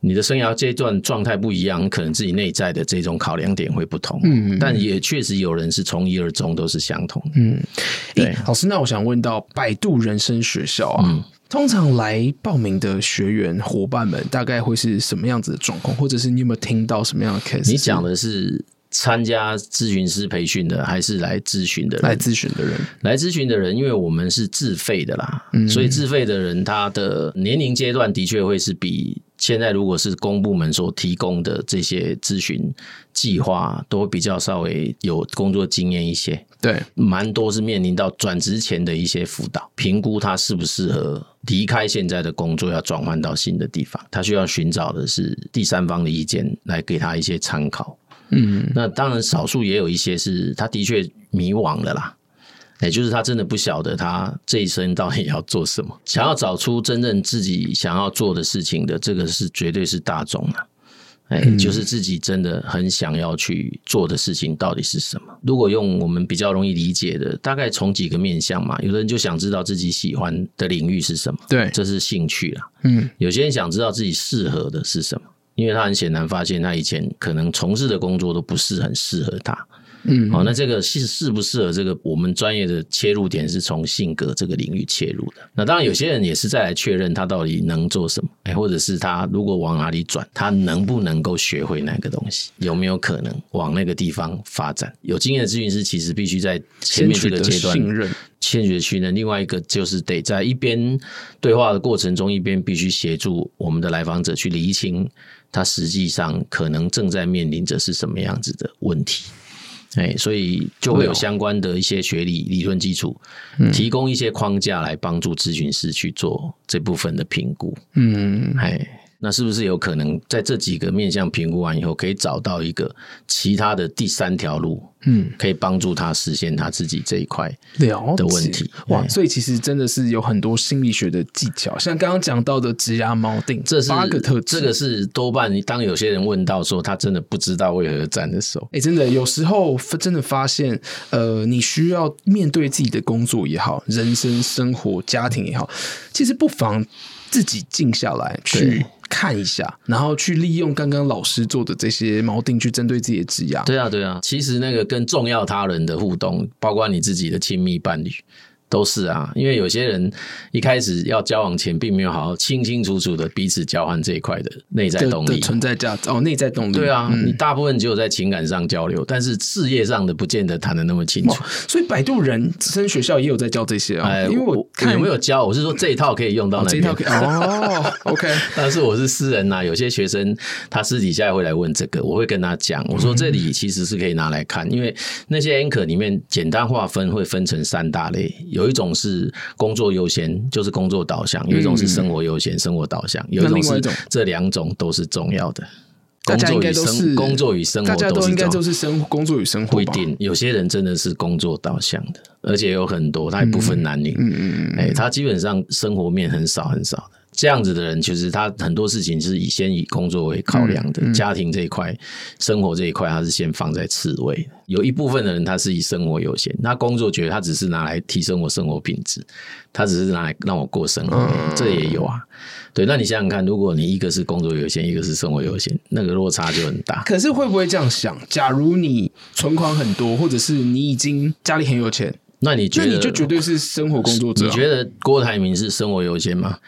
你的生涯阶段状态不一样，可能自己内在的这种考量点会不同。嗯，但也确实有人是从一而终，都是相同。嗯，对、欸，老师，那我想问到百度人生学校啊。嗯通常来报名的学员伙伴们大概会是什么样子的状况，或者是你有没有听到什么样的 case？你讲的是参加咨询师培训的，还是来咨询的人？来咨询的人，来咨询的人，因为我们是自费的啦，嗯，所以自费的人他的年龄阶段的确会是比。现在如果是公部门所提供的这些咨询计划，都比较稍微有工作经验一些。对，蛮多是面临到转职前的一些辅导，评估他适不适合离开现在的工作，要转换到新的地方。他需要寻找的是第三方的意见，来给他一些参考。嗯，那当然少数也有一些是他的确迷惘了啦。也就是他真的不晓得他这一生到底要做什么，想要找出真正自己想要做的事情的，这个是绝对是大众的。哎，就是自己真的很想要去做的事情到底是什么？如果用我们比较容易理解的，大概从几个面向嘛，有的人就想知道自己喜欢的领域是什么，对，这是兴趣啦。嗯，有些人想知道自己适合的是什么，因为他很显然发现他以前可能从事的工作都不是很适合他。嗯，好，那这个适适不适合这个我们专业的切入点是从性格这个领域切入的。那当然，有些人也是再来确认他到底能做什么，哎，或者是他如果往哪里转，他能不能够学会那个东西，有没有可能往那个地方发展？有经验的咨询师其实必须在前面这个阶段信任，先取得信任。另外一个就是得在一边对话的过程中，一边必须协助我们的来访者去厘清他实际上可能正在面临着是什么样子的问题。哎，所以就会有相关的一些学理、理论基础，提供一些框架来帮助咨询师去做这部分的评估。嗯，哎。那是不是有可能在这几个面向评估完以后，可以找到一个其他的第三条路？嗯，可以帮助他实现他自己这一块的问题。哇，所以其实真的是有很多心理学的技巧，像刚刚讲到的职涯锚定，这是八个特质，这个是多半当有些人问到说他真的不知道为何站的时候，哎，真的有时候真的发现，呃，你需要面对自己的工作也好，人生、生活、家庭也好，其实不妨自己静下来去。看一下，然后去利用刚刚老师做的这些锚定，去针对自己的职涯。对啊，对啊，其实那个跟重要他人的互动，包括你自己的亲密伴侣。都是啊，因为有些人一开始要交往前，并没有好好清清楚楚的彼此交换这一块的内在动力、存在价值哦，内在动力。对啊，嗯、你大部分只有在情感上交流，但是事业上的不见得谈的那么清楚。所以摆渡人资深学校也有在教这些啊。哎，因为我看有没有教，我是说这一套可以用到那边。哦，这一套可以哦，OK。但是我是私人呐、啊，有些学生他私底下会来问这个，我会跟他讲，我说这里其实是可以拿来看，嗯、因为那些 anchor 里面简单划分会分成三大类。有一种是工作优先，就是工作导向；有一种是生活优先，嗯、生活导向；有一种是这两种都是重要的。工作与生，工作与生活大家都应该都是生工作与生活。不一定，有些人真的是工作导向的，而且有很多，他也不分男女。嗯嗯嗯，哎，他基本上生活面很少很少的。这样子的人，其实他很多事情是以先以工作为考量的，嗯嗯、家庭这一块、生活这一块，他是先放在次位的。有一部分的人，他是以生活优先，那工作觉得他只是拿来提升我生活品质，他只是拿来让我过生活，嗯、这也有啊。对，那你想想看，如果你一个是工作优先，一个是生活优先，那个落差就很大。可是会不会这样想？假如你存款很多，或者是你已经家里很有钱？那你觉得，那你就绝对是生活工作者啊？你觉得郭台铭是生活优先吗？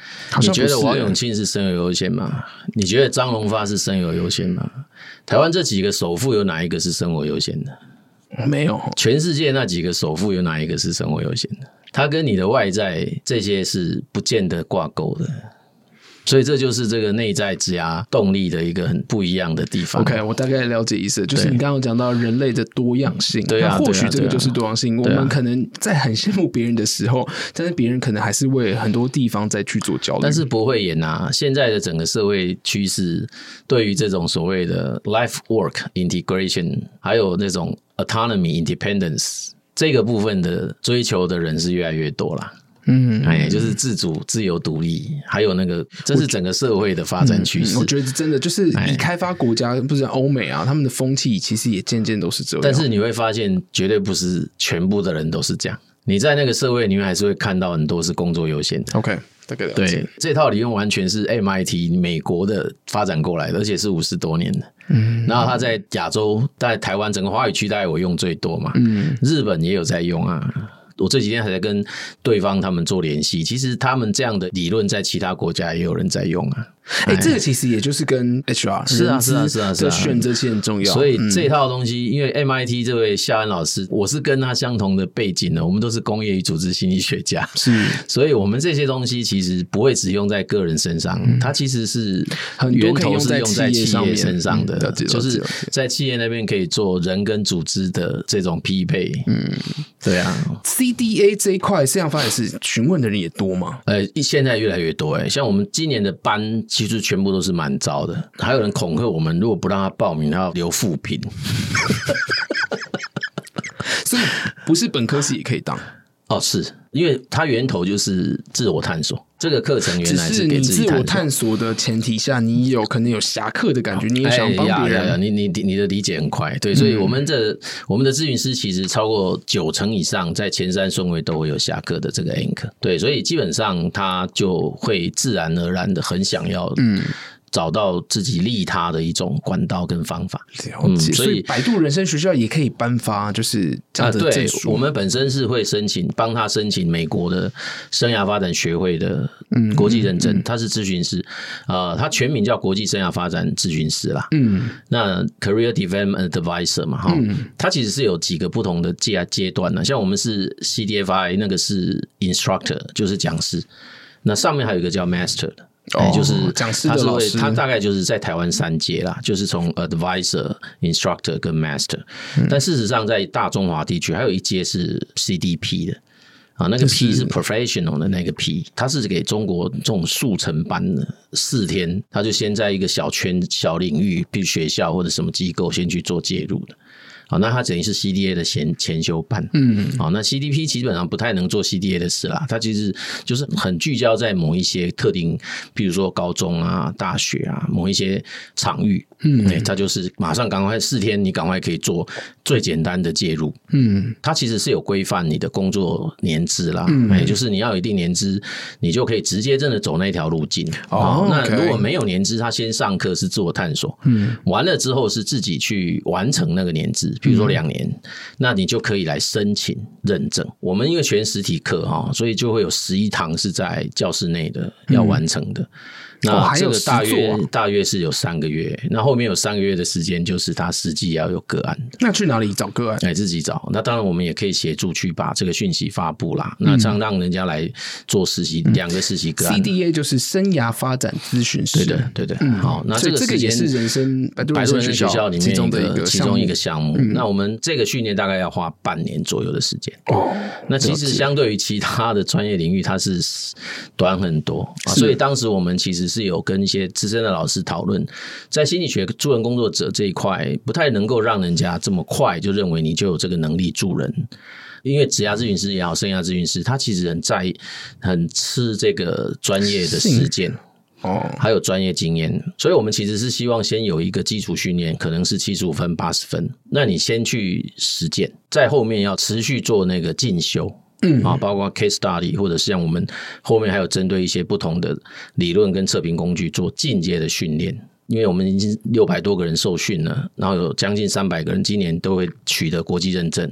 你觉得王永庆是生活优先吗？你觉得张荣发是生活优先吗？台湾这几个首富有哪一个是生活优先的？没有。全世界那几个首富有哪一个是生活优先的？他跟你的外在这些是不见得挂钩的。所以这就是这个内在职涯动力的一个很不一样的地方。OK，我大概了解意思，就是你刚刚讲到人类的多样性，对啊，或许这个就是多样性。我们可能在很羡慕别人的时候，但是别人可能还是为很多地方在去做交流。但是不会演啊，现在的整个社会趋势，对于这种所谓的 life work integration，还有那种 autonomy independence 这个部分的追求的人是越来越多了。嗯，哎，就是自主、自由、独立，还有那个，这是整个社会的发展趋势。我觉得真的就是，以开发国家，不是欧美啊，他们的风气其实也渐渐都是这样。但是你会发现，绝对不是全部的人都是这样。你在那个社会里面，还是会看到很多是工作优先的。OK，大概对，这套理论完全是 MIT 美国的发展过来的，而且是五十多年的。嗯，然后他在亚洲，在台湾整个华语区，大概我用最多嘛。嗯，日本也有在用啊。我这几天还在跟对方他们做联系，其实他们这样的理论在其他国家也有人在用啊。哎，这个其实也就是跟 HR 是啊是啊是啊是啊，选择其实很重要。所以这套东西，因为 MIT 这位夏恩老师，我是跟他相同的背景的，我们都是工业与组织心理学家，是，所以我们这些东西其实不会只用在个人身上，它其实是很源头是用在企业身上的，就是在企业那边可以做人跟组织的这种匹配。嗯，对啊，CDA 这一块实际上发现是询问的人也多吗？呃，现在越来越多哎，像我们今年的班。其实全部都是蛮糟的，还有人恐吓我们，如果不让他报名，他要留负评。所以不是本科系也可以当哦，是因为它源头就是自我探索。这个课程原来是给自己自我探索的前提下，你有可能有侠客的感觉，你也想帮别人。哎、你你你的理解很快，对，所以我们的、嗯、我们的咨询师其实超过九成以上在前三顺位都会有侠客的这个 anchor，对，所以基本上他就会自然而然的很想要，嗯。找到自己利他的一种管道跟方法，嗯，所以百度人生学校也可以颁发就是这样的证书。我们本身是会申请帮他申请美国的生涯发展学会的国际认证，嗯嗯。嗯、他是咨询师，呃，他全名叫国际生涯发展咨询师啦。嗯，那 Career Development Advisor 嘛，哈，嗯，他其实是有几个不同的阶阶段呢，像我们是 CDFI 那个是 Instructor，就是讲师，那上面还有一个叫 Master 的。哦，就是讲师的老师，他大概就是在台湾三阶啦，就是从 advisor、instructor 跟 master，嗯。但事实上，在大中华地区还有一阶是 CDP 的啊，那个 P 是 professional 的那个 P，他是给中国这种速成班的四天，他就先在一个小圈小领域，比如学校或者什么机构先去做介入的。好，那它等于是 CDA 的前前修班，嗯，好，那 CDP 基本上不太能做 CDA 的事啦，它其实就是很聚焦在某一些特定，比如说高中啊、大学啊，某一些场域，嗯，哎，它就是马上赶快四天，你赶快可以做最简单的介入，嗯，它其实是有规范你的工作年资啦，嗯，哎，就是你要有一定年资，你就可以直接真的走那条路径。哦，那如果没有年资，他先上课是自我探索，嗯，完了之后是自己去完成那个年资。比如说两年，嗯，那你就可以来申请认证。我们因为全实体课哈，所以就会有十一堂是在教室内的要完成的。嗯那这个大约大约是有三个月，那后面有三个月的时间，就是他实际要有个案。那去哪里找个案？哎，自己找。那当然，我们也可以协助去把这个讯息发布啦。那这样让人家来做实习，两个实习个案。CDA 就是生涯发展咨询师。对的，对的。好，那这个这个也是人生百度人生学校里面的其中一个项目。那我们这个训练大概要花半年左右的时间。哦，那其实相对于其他的专业领域，它是短很多。所以当时我们其实。是有跟一些资深的老师讨论，在心理学助人工作者这一块，不太能够让人家这么快就认为你就有这个能力助人，因为职涯咨询师也好，生涯咨询师，他其实很在意很吃这个专业的实践哦，还有专业经验，所以我们其实是希望先有一个基础训练，可能是七十五分、八十分，那你先去实践，在后面要持续做那个进修。嗯啊，包括 case study，或者是像我们后面还有针对一些不同的理论跟测评工具做进阶的训练，因为我们已经六百多个人受训了，然后有将近三百个人今年都会取得国际认证。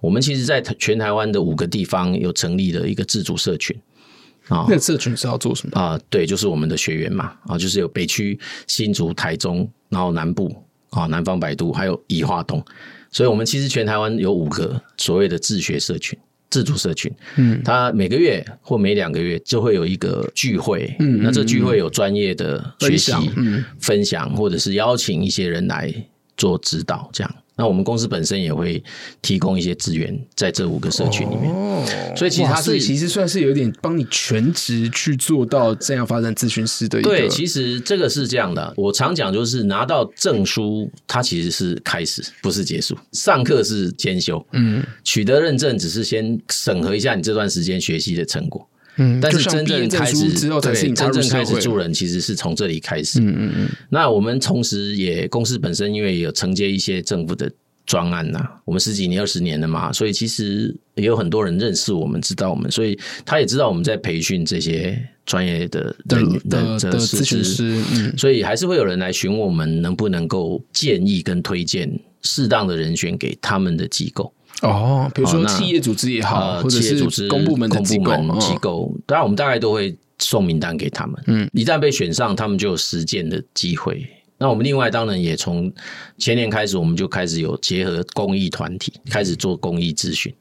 我们其实在全台湾的五个地方有成立了一个自主社群啊，那个社群是要做什么啊？对，就是我们的学员嘛啊，就是有北区、新竹、台中，然后南部啊，南方百度，还有宜化东，所以我们其实全台湾有五个所谓的自学社群。自主社群，嗯，他每个月或每两个月就会有一个聚会，嗯，那这聚会有专业的学习、嗯、分享，或者是邀请一些人来做指导，这样。那我们公司本身也会提供一些资源在这五个社群里面，哦，所以其实它是其实算是有点帮你全职去做到这样发展咨询师的一个。对，其实这个是这样的，我常讲就是拿到证书，它其实是开始，不是结束。上课是兼修，嗯，取得认证只是先审核一下你这段时间学习的成果。嗯，但是真正开始之后，对，真正开始助人，其实是从这里开始。嗯嗯嗯。那我们同时也公司本身因为有承接一些政府的专案呐，我们十几年、二十年了嘛，所以其实也有很多人认识我们，知道我们，所以他也知道我们在培训这些专业的的的的咨询师。嗯，所以还是会有人来询问我们能不能够建议跟推荐适当的人选给他们的机构。哦，比如说企业组织也好，呃、或者是公部门的机构，公部门机构，当然我们大概都会送名单给他们。嗯，一旦被选上，他们就有实践的机会。那我们另外当然也从前年开始，我们就开始有结合公益团体，开始做公益咨询。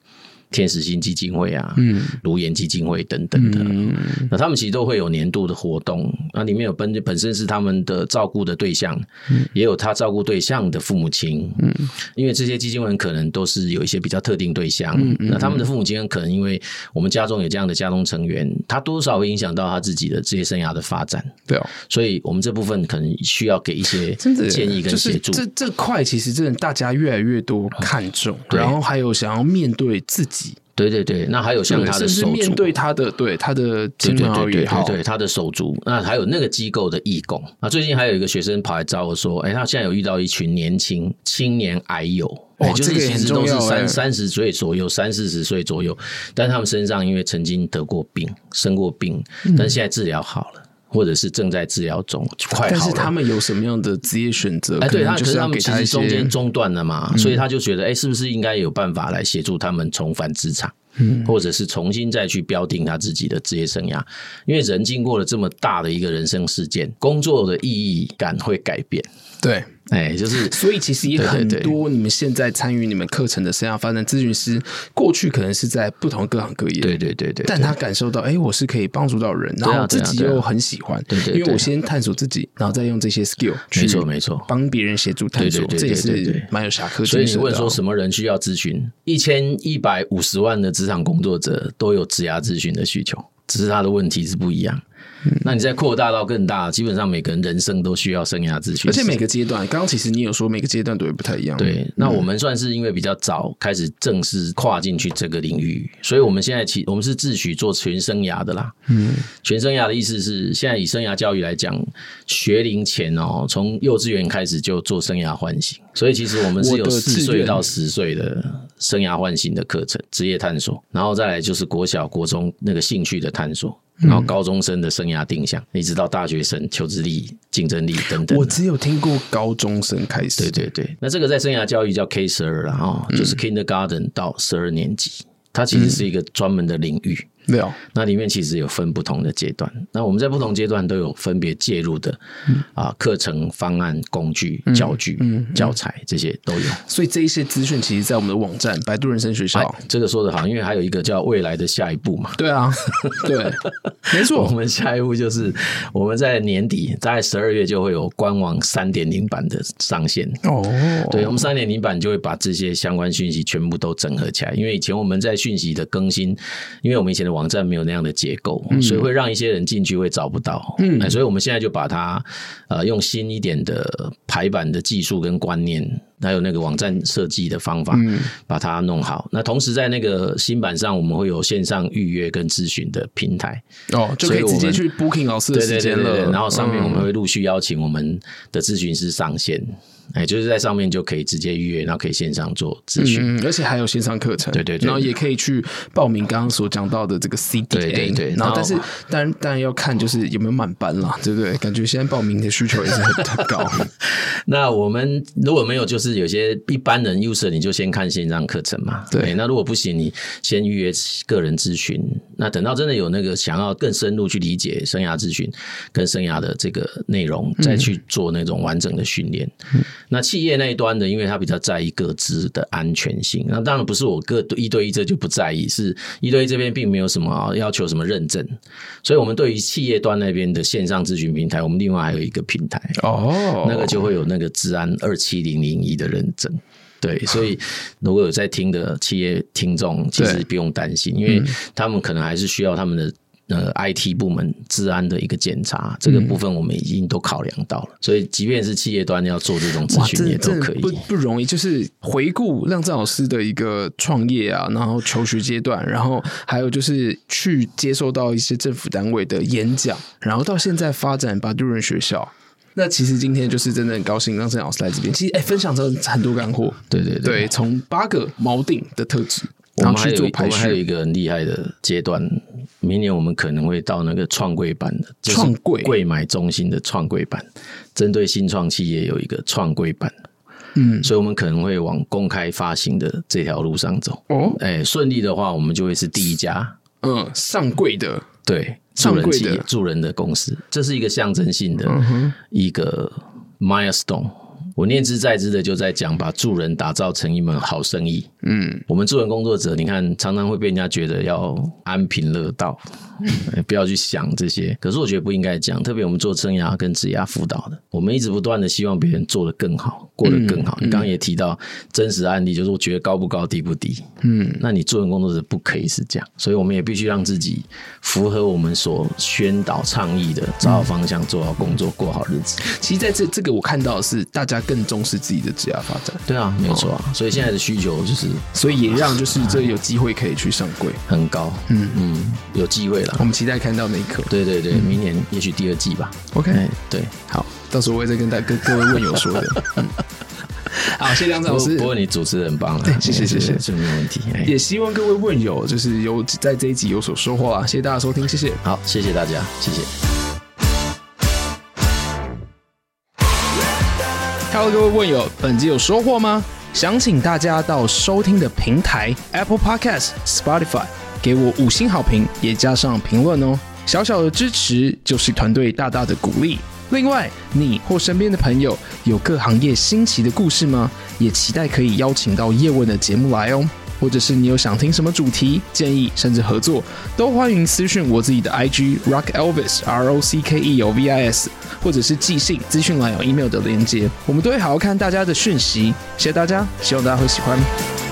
天使星基金会啊，嗯，颅颜基金会等等的，嗯，那他们其实都会有年度的活动，那里面有本本身是他们的照顾的对象，嗯，也有他照顾对象的父母亲，嗯，因为这些基金会可能都是有一些比较特定对象，嗯，那他们的父母亲可能因为我们家中有这样的家中成员，他多少会影响到他自己的职业生涯的发展，对哦，所以我们这部分可能需要给一些建议跟协助。这这块其实真的大家越来越多看重，对，然后还有想要面对自己。对对对，那还有像他的手足，面对他的对他的亲朋好友也好，对他的手足，那还有那个机构的义工。那最近还有一个学生跑来找我说，哎，他现在有遇到一群年轻青年癌友，哦，就是其实都是三三十岁左右，三四十岁左右，但他们身上因为曾经得过病，生过病，但现在治疗好了。或者是正在治疗中，快好。但是他们有什么样的职业选择？哎，对，他可是他们其实中间中断了嘛，嗯，所以他就觉得，哎，是不是应该有办法来协助他们重返职场，嗯，或者是重新再去标定他自己的职业生涯？因为人经过了这么大的一个人生事件，工作的意义感会改变。对。哎，就是 所以其实也很多你们现在参与你们课程的生涯发展咨询师，过去可能是在不同各行各业，对对对对，但他感受到，哎，我是可以帮助到人，然后自己又很喜欢，对对，因为我先探索自己，然后再用这些 skill，没错没错，帮别人协助探索，这也是蛮有侠客。所以你问说什么人需要咨询？一千一百五十万的职场工作者都有职涯咨询的需求，只是他的问题是不一样。那你再扩大到更大，基本上每个人人生都需要生涯咨询，而且每个阶段，刚刚其实你有说每个阶段都会不太一样。对，那我们算是因为比较早开始正式跨进去这个领域，所以我们现在其我们是自诩做全生涯的啦。嗯，全生涯的意思是，现在以生涯教育来讲，学龄前哦，从幼稚园开始就做生涯唤醒，所以其实我们是有四岁到十岁的生涯唤醒的课程、职业探索，然后再来就是国小、国中那个兴趣的探索。然后高中生的生涯定向，一直到大学生求职力、竞争力等等。我只有听过高中生开始。对对对，那这个在生涯教育叫 K 十二了哈，就是 Kindergarten 到十二年级，它其实是一个专门的领域。没有，那里面其实有分不同的阶段。那我们在不同阶段都有分别介入的、嗯、啊课程方案、工具、教具、嗯嗯、教材这些都有。所以这一些资讯，其实，在我们的网站“百度人生学校”，哎、这个说的好，因为还有一个叫“未来的下一步”嘛。对啊，对，没错。我们下一步就是我们在年底，大概十二月就会有官网三点零版的上线。哦，对，我们三点零版就会把这些相关讯息全部都整合起来。因为以前我们在讯息的更新，因为我们以前的。网站没有那样的结构，嗯、所以会让一些人进去会找不到。嗯，所以我们现在就把它呃用新一点的排版的技术跟观念，还有那个网站设计的方法，嗯，把它弄好。那同时在那个新版上，我们会有线上预约跟咨询的平台哦，就可以直接去 booking 老师的时间了。然后上面我们会陆续邀请我们的咨询师上线。哎，就是在上面就可以直接预约，然后可以线上做咨询，嗯，而且还有线上课程，对对对，然后也可以去报名刚刚所讲到的这个 CDA，对对对，然后但是当然当然要看就是有没有满班啦，对不对？感觉现在报名的需求也是很高。那我们如果没有，就是有些一般人 user，你就先看线上课程嘛，对。那如果不行，你先预约个人咨询。那等到真的有那个想要更深入去理解生涯咨询跟生涯的这个内容，再去做那种完整的训练。嗯那企业那一端的，因为他比较在意各自的安全性。那当然不是我个一对一这就不在意，是一对一这边并没有什么要求什么认证，所以我们对于企业端那边的线上咨询平台，我们另外还有一个平台哦，那个就会有那个治安二七零零一的认证。对，所以如果有在听的企业听众，其实不用担心，因为他们可能还是需要他们的。呃，IT 部门治安的一个检查，这个部分我们已经都考量到了，嗯、所以即便是企业端要做这种咨询，也都可以。不不容易，就是回顾让正老师的一个创业啊，然后求学阶段，然后还有就是去接受到一些政府单位的演讲，然后到现在发展巴杜人学校。那其实今天就是真的很高兴让郑老师来这边，其实哎、欸，分享了很多干货。对对对，对，从八个锚定的特质。我们还有我们还有一个很厉害的阶段，明年我们可能会到那个创柜版的创柜柜买中心的创柜版，针对新创企业有一个创柜版，嗯，所以我们可能会往公开发行的这条路上走。哦，哎，顺利的话，我们就会是第一家，嗯，上柜的，对，助人企业助人的公司，这是一个象征性的一个 milestone。我念兹在兹的就在讲，把助人打造成一门好生意。嗯，我们助人工作者，你看常常会被人家觉得要安贫乐道，不要去想这些。可是我觉得不应该讲，特别我们做生涯跟职涯辅导的，我们一直不断的希望别人做得更好，过得更好。嗯、你刚刚也提到真实案例，就是我觉得高不高，低不低。嗯，那你助人工作者不可以是这样，所以我们也必须让自己符合我们所宣导倡议的，找好方向，做好工作，过好日子。其实在这这个我看到的是大家。更重视自己的职业发展，对啊，没错啊，所以现在的需求就是，所以也让就是这有机会可以去上柜，很高，嗯。嗯，有机会了，我们期待看到那一刻，对对对，明年也许第二季吧，OK，对，好，到时候我也再跟大跟各位问友说的，好，谢谢梁老师，不过你主持人很棒，谢谢谢谢，这没问题，也希望各位问友就是有在这一集有所收获啊，谢谢大家收听，谢谢，好，谢谢大家，谢谢。Hello，各位问友，本集有收获吗？想请大家到收听的平台 Apple Podcast、Spotify 给我五星好评，也加上评论哦。小小的支持就是团队大大的鼓励。另外，你或身边的朋友有各行业新奇的故事吗？也期待可以邀请到叶问的节目来哦。或者是你有想听什么主题建议，甚至合作，都欢迎私讯我自己的 IG Rock Elvis R O C K E O V I S，或者是寄信资讯栏有 email 的连接，我们都会好好看大家的讯息。谢谢大家，希望大家会喜欢。